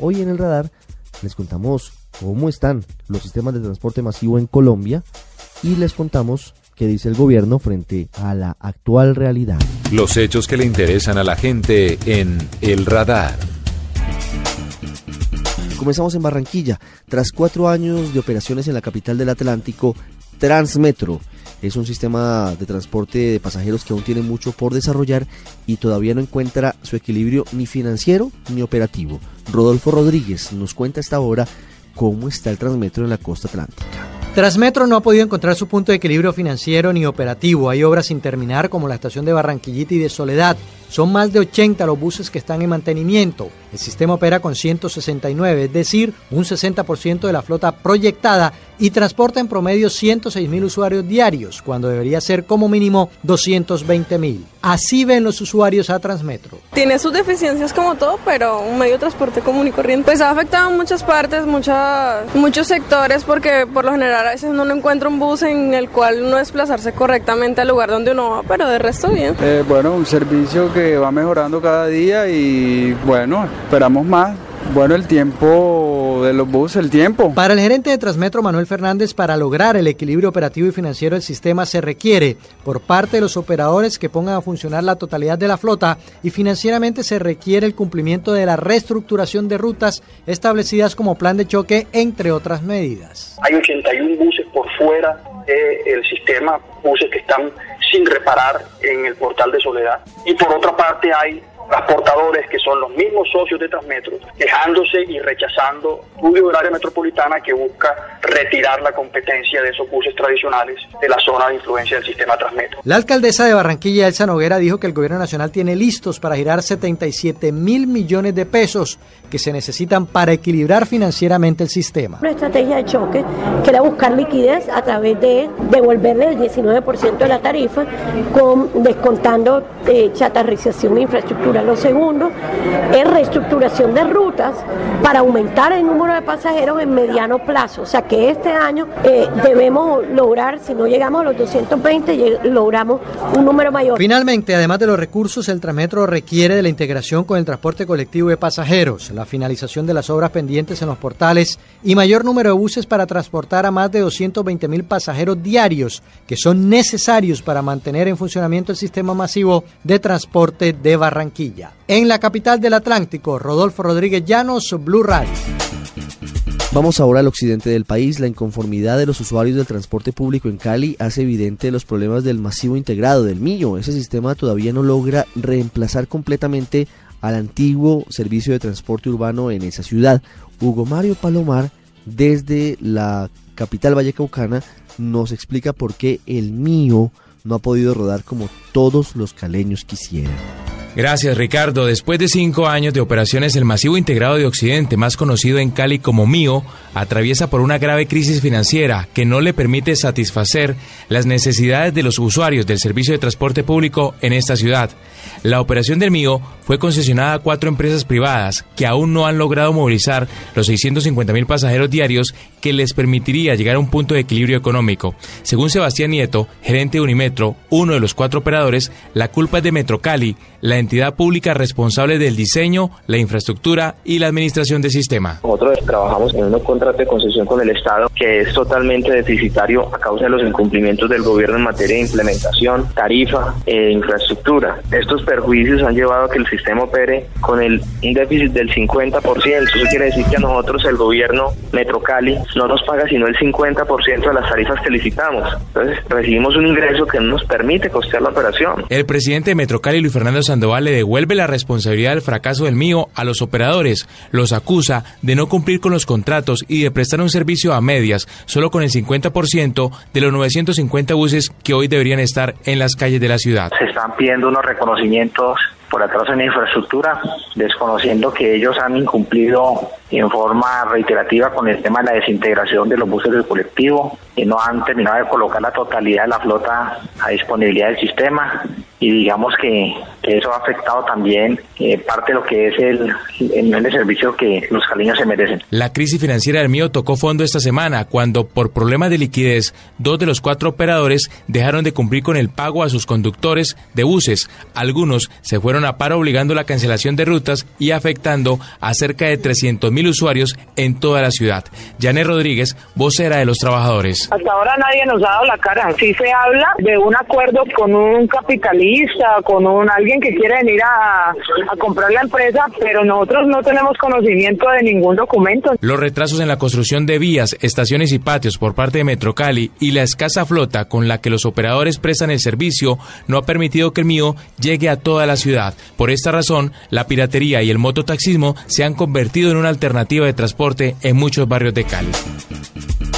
Hoy en el radar les contamos cómo están los sistemas de transporte masivo en Colombia y les contamos qué dice el gobierno frente a la actual realidad. Los hechos que le interesan a la gente en El Radar. Comenzamos en Barranquilla. Tras cuatro años de operaciones en la capital del Atlántico, Transmetro es un sistema de transporte de pasajeros que aún tiene mucho por desarrollar y todavía no encuentra su equilibrio ni financiero ni operativo. Rodolfo Rodríguez nos cuenta a esta hora cómo está el Transmetro en la costa atlántica. Transmetro no ha podido encontrar su punto de equilibrio financiero ni operativo. Hay obras sin terminar como la estación de Barranquillita y de Soledad. Son más de 80 los buses que están en mantenimiento. El sistema opera con 169, es decir, un 60% de la flota proyectada y transporta en promedio 106 mil usuarios diarios, cuando debería ser como mínimo 220 mil. Así ven los usuarios a Transmetro. Tiene sus deficiencias como todo, pero un medio de transporte común y corriente. Pues ha afectado muchas partes, muchas, muchos sectores, porque por lo general a veces uno no encuentra un bus en el cual uno desplazarse correctamente al lugar donde uno va, pero de resto bien. Eh, bueno, un servicio que va mejorando cada día y bueno, esperamos más. Bueno, el tiempo de los buses, el tiempo. Para el gerente de Transmetro, Manuel Fernández, para lograr el equilibrio operativo y financiero del sistema se requiere por parte de los operadores que pongan a funcionar la totalidad de la flota y financieramente se requiere el cumplimiento de la reestructuración de rutas establecidas como plan de choque, entre otras medidas. Hay 81 buses fuera del sistema, buses que están sin reparar en el portal de Soledad. Y por otra parte hay transportadores que son los mismos socios de Transmetro, quejándose y rechazando estudio del área metropolitana que busca retirar la competencia de esos buses tradicionales de la zona de influencia del sistema Transmetro. La alcaldesa de Barranquilla, Elsa Noguera, dijo que el gobierno nacional tiene listos para girar 77 mil millones de pesos que se necesitan para equilibrar financieramente el sistema. Una estrategia de choque que era buscar liquidez a través de devolverle el 19% de la tarifa, con, descontando eh, chatarrización e infraestructura. Lo segundo es reestructuración de rutas para aumentar el número de pasajeros en mediano plazo. O sea que este año eh, debemos lograr, si no llegamos a los 220, logramos un número mayor. Finalmente, además de los recursos, el Transmetro requiere de la integración con el transporte colectivo de pasajeros, la finalización de las obras pendientes en los portales y mayor número de buses para transportar a más de 220 mil pasajeros diarios que son necesarios para mantener en funcionamiento el sistema masivo de transporte de Barranquilla. En la capital del Atlántico, Rodolfo Rodríguez Llanos, Blue Radio. Vamos ahora al occidente del país. La inconformidad de los usuarios del transporte público en Cali hace evidente los problemas del masivo integrado del Millo. Ese sistema todavía no logra reemplazar completamente al antiguo servicio de transporte urbano en esa ciudad. Hugo Mario Palomar, desde la capital vallecaucana, nos explica por qué el mío no ha podido rodar como todos los caleños quisieran. Gracias Ricardo. Después de cinco años de operaciones, el masivo integrado de Occidente, más conocido en Cali como MIO, atraviesa por una grave crisis financiera que no le permite satisfacer las necesidades de los usuarios del servicio de transporte público en esta ciudad. La operación del MIO fue concesionada a cuatro empresas privadas que aún no han logrado movilizar los 650 mil pasajeros diarios que les permitiría llegar a un punto de equilibrio económico. Según Sebastián Nieto, gerente de Unimetro, uno de los cuatro operadores, la culpa es de Metro Cali, entidad pública responsable del diseño, la infraestructura y la administración del sistema. Nosotros trabajamos en un contrato de concesión con el Estado que es totalmente deficitario a causa de los incumplimientos del gobierno en materia de implementación, tarifa e infraestructura. Estos perjuicios han llevado a que el sistema opere con el, un déficit del 50%. Eso quiere decir que a nosotros el gobierno Metro Cali no nos paga sino el 50% de las tarifas que licitamos. Entonces recibimos un ingreso que no nos permite costear la operación. El presidente de Metro Cali, Luis Fernando Sandoval, le devuelve la responsabilidad del fracaso del mío a los operadores. Los acusa de no cumplir con los contratos y de prestar un servicio a medias, solo con el 50% de los 950 buses que hoy deberían estar en las calles de la ciudad. Se están pidiendo unos reconocimientos por atraso en la infraestructura, desconociendo que ellos han incumplido en forma reiterativa con el tema de la desintegración de los buses del colectivo, y no han terminado de colocar la totalidad de la flota a disponibilidad del sistema y digamos que que eso ha afectado también eh, parte de lo que es el, el nivel de servicio que los caleños se merecen. La crisis financiera del mío tocó fondo esta semana cuando por problemas de liquidez dos de los cuatro operadores dejaron de cumplir con el pago a sus conductores de buses. Algunos se fueron a paro obligando la cancelación de rutas y afectando a cerca de 300 mil usuarios en toda la ciudad. Janet Rodríguez, vocera de los trabajadores. Hasta ahora nadie nos ha dado la cara. Sí se habla de un acuerdo con un capitalista, con un alguien que quiere venir a, comprar la empresa, pero nosotros no tenemos conocimiento de ningún documento. Los retrasos en la construcción de vías, estaciones y patios por parte de Metrocali y la escasa flota con la que los operadores prestan el servicio no ha permitido que el mío llegue a toda la ciudad. Por esta razón, la piratería y el mototaxismo se han convertido en una alternativa de transporte en muchos barrios de Cali.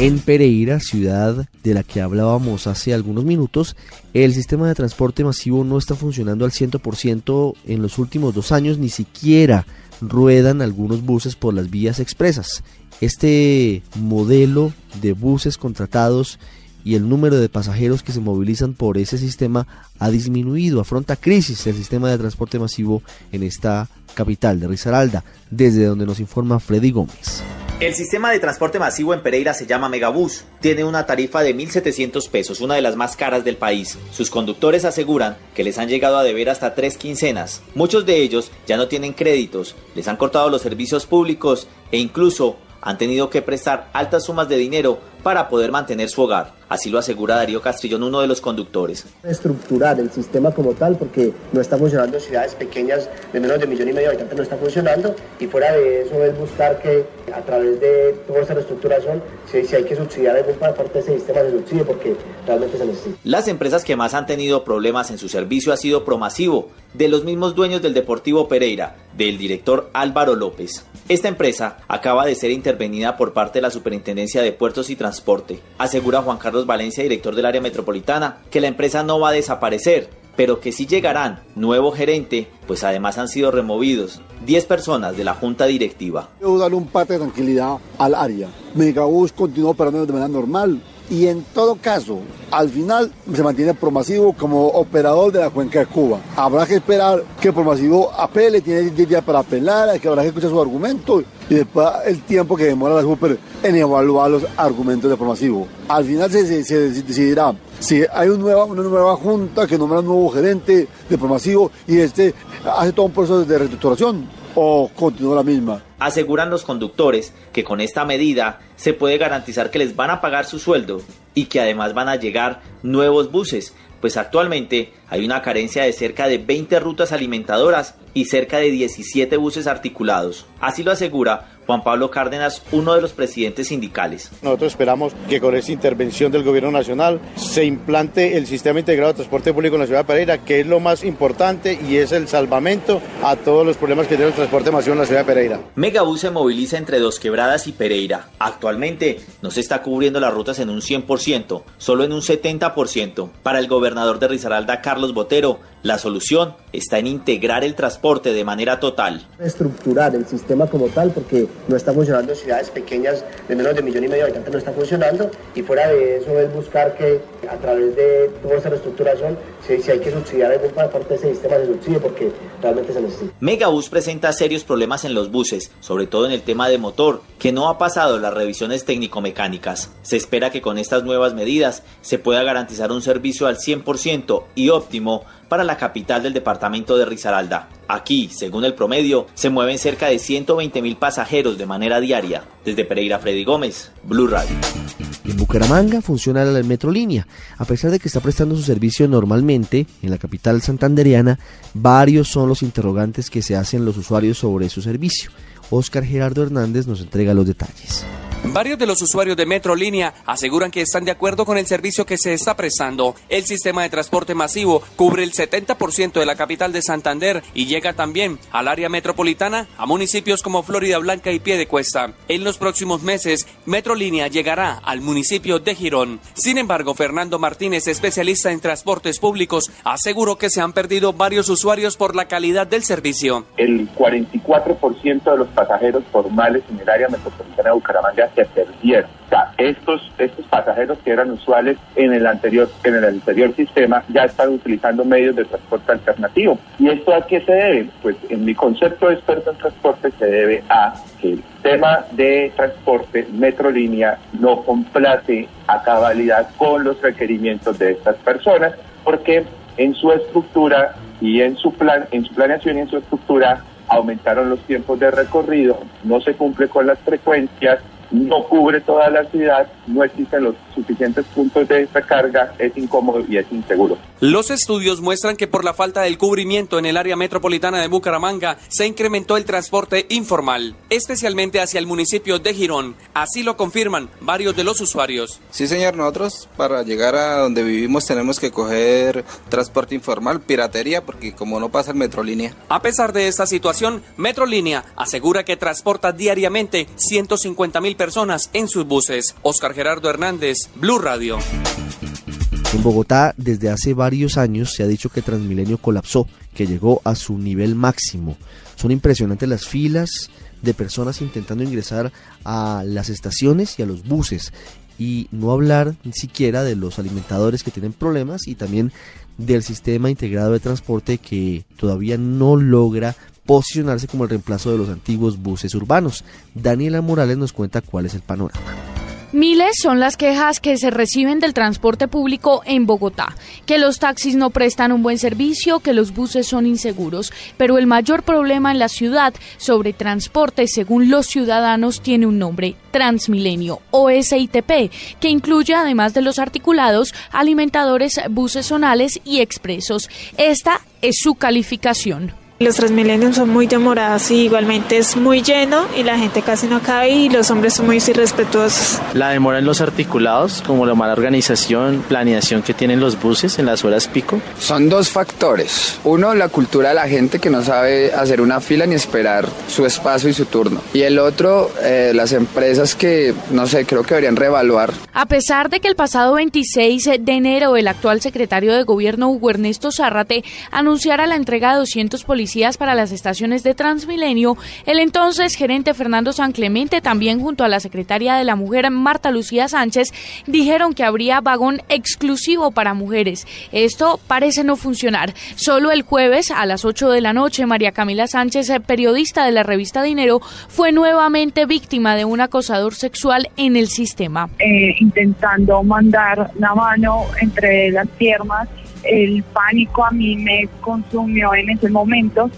En Pereira, ciudad de la que hablábamos hace algunos minutos, el sistema de transporte masivo no está funcionando al 100% en los últimos dos años, ni siquiera ruedan algunos buses por las vías expresas. Este modelo de buses contratados y el número de pasajeros que se movilizan por ese sistema ha disminuido, afronta crisis el sistema de transporte masivo en esta capital de Risaralda, desde donde nos informa Freddy Gómez. El sistema de transporte masivo en Pereira se llama Megabús. Tiene una tarifa de 1.700 pesos, una de las más caras del país. Sus conductores aseguran que les han llegado a deber hasta tres quincenas. Muchos de ellos ya no tienen créditos, les han cortado los servicios públicos e incluso han tenido que prestar altas sumas de dinero para poder mantener su hogar. Así lo asegura Darío Castrillón, uno de los conductores. Estructurar el sistema como tal, porque no está funcionando en ciudades pequeñas de menos de un millón y medio de habitantes, no está funcionando. Y fuera de eso es buscar que a través de toda esa reestructuración, si, si hay que subsidiar alguna parte de ese sistema, se subsidie, porque realmente se necesita. Las empresas que más han tenido problemas en su servicio ha sido Promasivo, de los mismos dueños del Deportivo Pereira, del director Álvaro López. Esta empresa acaba de ser intervenida por parte de la Superintendencia de Puertos y Transporte. Asegura Juan Carlos Valencia, director del área metropolitana, que la empresa no va a desaparecer, pero que sí llegarán nuevo gerente, pues además han sido removidos 10 personas de la junta directiva. Debo darle un parte de tranquilidad al área. Megabús continúa operando de manera normal y en todo caso, al final se mantiene Promasivo como operador de la cuenca de Cuba. Habrá que esperar que Promasivo apele, tiene 10 días para apelar, que habrá que escuchar su argumento y después el tiempo que demora la Super en evaluar los argumentos de Promasivo. Al final se decidirá si hay una nueva, junta que nombra un nuevo gerente de Promasivo y este hace todo un proceso de reestructuración o continúa la misma. Aseguran los conductores que con esta medida se puede garantizar que les van a pagar su sueldo y que además van a llegar nuevos buses, pues actualmente hay una carencia de cerca de 20 rutas alimentadoras y cerca de 17 buses articulados. Así lo asegura Juan Pablo Cárdenas, uno de los presidentes sindicales. Nosotros esperamos que con esta intervención del gobierno nacional se implante el sistema integrado de transporte público en la ciudad de Pereira, que es lo más importante y es el salvamento a todos los problemas que tiene el transporte masivo en la ciudad de Pereira. Megabús se moviliza entre Dos Quebradas y Pereira. Actualmente no se está cubriendo las rutas en un 100%, solo en un 70%. Para el gobernador de Risaralda, Carlos Botero, la solución está en integrar el transporte de manera total. Estructurar el sistema como tal, porque no está funcionando en ciudades pequeñas de menos de un millón y medio de habitantes, no está funcionando. Y fuera de eso es buscar que a través de toda esa reestructuración, si, si hay que subsidiar alguna parte de ese sistema, se subsidie, porque realmente se necesita. Megabús presenta serios problemas en los buses, sobre todo en el tema de motor, que no ha pasado las revisiones técnico-mecánicas. Se espera que con estas nuevas medidas se pueda garantizar un servicio al 100% y óptimo para la capital del departamento de Risaralda. Aquí, según el promedio, se mueven cerca de 120 mil pasajeros de manera diaria. Desde Pereira, Freddy Gómez, Blue Radio. En Bucaramanga funciona la Metrolínea. A pesar de que está prestando su servicio normalmente en la capital santandereana, varios son los interrogantes que se hacen los usuarios sobre su servicio. Oscar Gerardo Hernández nos entrega los detalles. Varios de los usuarios de Metrolínea aseguran que están de acuerdo con el servicio que se está prestando. El sistema de transporte masivo cubre el 70% de la capital de Santander y llega también al área metropolitana, a municipios como Florida Blanca y Piedecuesta. En los próximos meses, Metrolínea llegará al municipio de Girón. Sin embargo, Fernando Martínez, especialista en transportes públicos, aseguró que se han perdido varios usuarios por la calidad del servicio. El 44% de los pasajeros formales en el área metropolitana de Bucaramanga se perdieron. O sea, estos, estos pasajeros que eran usuales en el anterior, en el anterior sistema ya están utilizando medios de transporte alternativo. ¿Y esto a qué se debe? Pues en mi concepto de experto en transporte se debe a que el tema de transporte Metrolínea no complace a cabalidad con los requerimientos de estas personas porque en su estructura y en su plan, en su planeación y en su estructura aumentaron los tiempos de recorrido, no se cumple con las frecuencias, no cubre toda la ciudad, no existen los suficientes puntos de recarga, es incómodo y es inseguro. Los estudios muestran que por la falta del cubrimiento en el área metropolitana de Bucaramanga se incrementó el transporte informal, especialmente hacia el municipio de Girón. Así lo confirman varios de los usuarios. Sí, señor, nosotros para llegar a donde vivimos tenemos que coger transporte informal, piratería, porque como no pasa el Metrolínea. A pesar de esta situación, Metrolínea asegura que transporta diariamente 150 mil personas en sus buses. Oscar Gerardo Hernández, Blue Radio. En Bogotá, desde hace varios años se ha dicho que Transmilenio colapsó, que llegó a su nivel máximo. Son impresionantes las filas de personas intentando ingresar a las estaciones y a los buses. Y no hablar ni siquiera de los alimentadores que tienen problemas y también del sistema integrado de transporte que todavía no logra posicionarse como el reemplazo de los antiguos buses urbanos. Daniela Morales nos cuenta cuál es el panorama. Miles son las quejas que se reciben del transporte público en Bogotá, que los taxis no prestan un buen servicio, que los buses son inseguros, pero el mayor problema en la ciudad sobre transporte, según los ciudadanos, tiene un nombre, Transmilenio o SITP, que incluye además de los articulados, alimentadores, buses zonales y expresos. Esta es su calificación. Los Transmilenios son muy demorados y igualmente es muy lleno y la gente casi no cabe y los hombres son muy irrespetuosos. La demora en los articulados, como la mala organización, planeación que tienen los buses en las horas pico. Son dos factores. Uno, la cultura de la gente que no sabe hacer una fila ni esperar su espacio y su turno. Y el otro, eh, las empresas que, no sé, creo que deberían reevaluar. A pesar de que el pasado 26 de enero el actual secretario de gobierno Hugo Ernesto Zárrate anunciara la entrega de 200 policías para las estaciones de Transmilenio, el entonces gerente Fernando San Clemente, también junto a la secretaria de la Mujer Marta Lucía Sánchez, dijeron que habría vagón exclusivo para mujeres. Esto parece no funcionar. Solo el jueves a las 8 de la noche, María Camila Sánchez, periodista de la revista Dinero, fue nuevamente víctima de un acosador sexual en el sistema. Eh, intentando mandar la mano entre las piernas el pánico a mí me consumió en ese momento.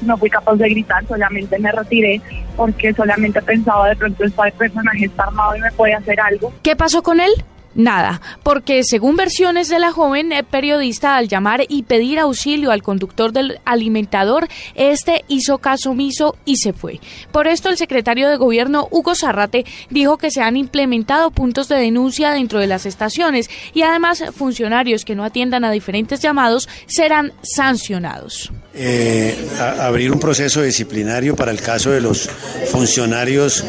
No fui capaz de gritar, solamente me retiré porque solamente pensaba de pronto este personaje está armado y me puede hacer algo. ¿Qué pasó con él? Nada, porque según versiones de la joven eh, periodista, al llamar y pedir auxilio al conductor del alimentador, este hizo caso omiso y se fue. Por esto, el secretario de gobierno, Hugo Zarrate, dijo que se han implementado puntos de denuncia dentro de las estaciones y además funcionarios que no atiendan a diferentes llamados serán sancionados. Eh, abrir un proceso disciplinario para el caso de los funcionarios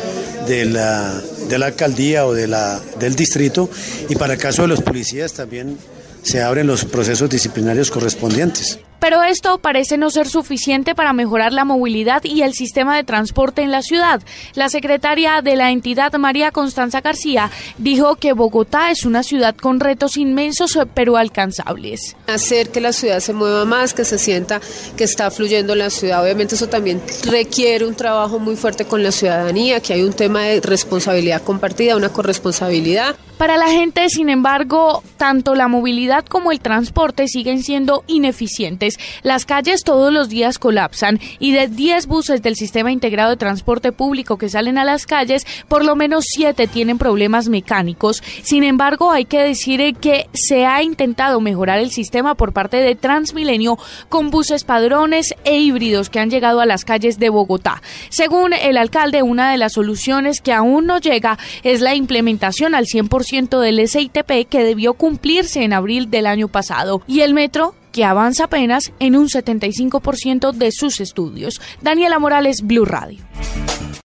de la, de la alcaldía o de la, del distrito y para el caso de los policías también se abren los procesos disciplinarios correspondientes. Pero esto parece no ser suficiente para mejorar la movilidad y el sistema de transporte en la ciudad. La secretaria de la entidad, María Constanza García, dijo que Bogotá es una ciudad con retos inmensos pero alcanzables. Hacer que la ciudad se mueva más, que se sienta que está fluyendo en la ciudad. Obviamente eso también requiere un trabajo muy fuerte con la ciudadanía, que hay un tema de responsabilidad compartida, una corresponsabilidad. Para la gente, sin embargo, tanto la movilidad como el transporte siguen siendo ineficientes. Las calles todos los días colapsan y de 10 buses del sistema integrado de transporte público que salen a las calles, por lo menos 7 tienen problemas mecánicos. Sin embargo, hay que decir que se ha intentado mejorar el sistema por parte de Transmilenio con buses padrones e híbridos que han llegado a las calles de Bogotá. Según el alcalde, una de las soluciones que aún no llega es la implementación al 100% del SITP que debió cumplirse en abril del año pasado. Y el metro que avanza apenas en un 75% de sus estudios. Daniela Morales, Blue Radio.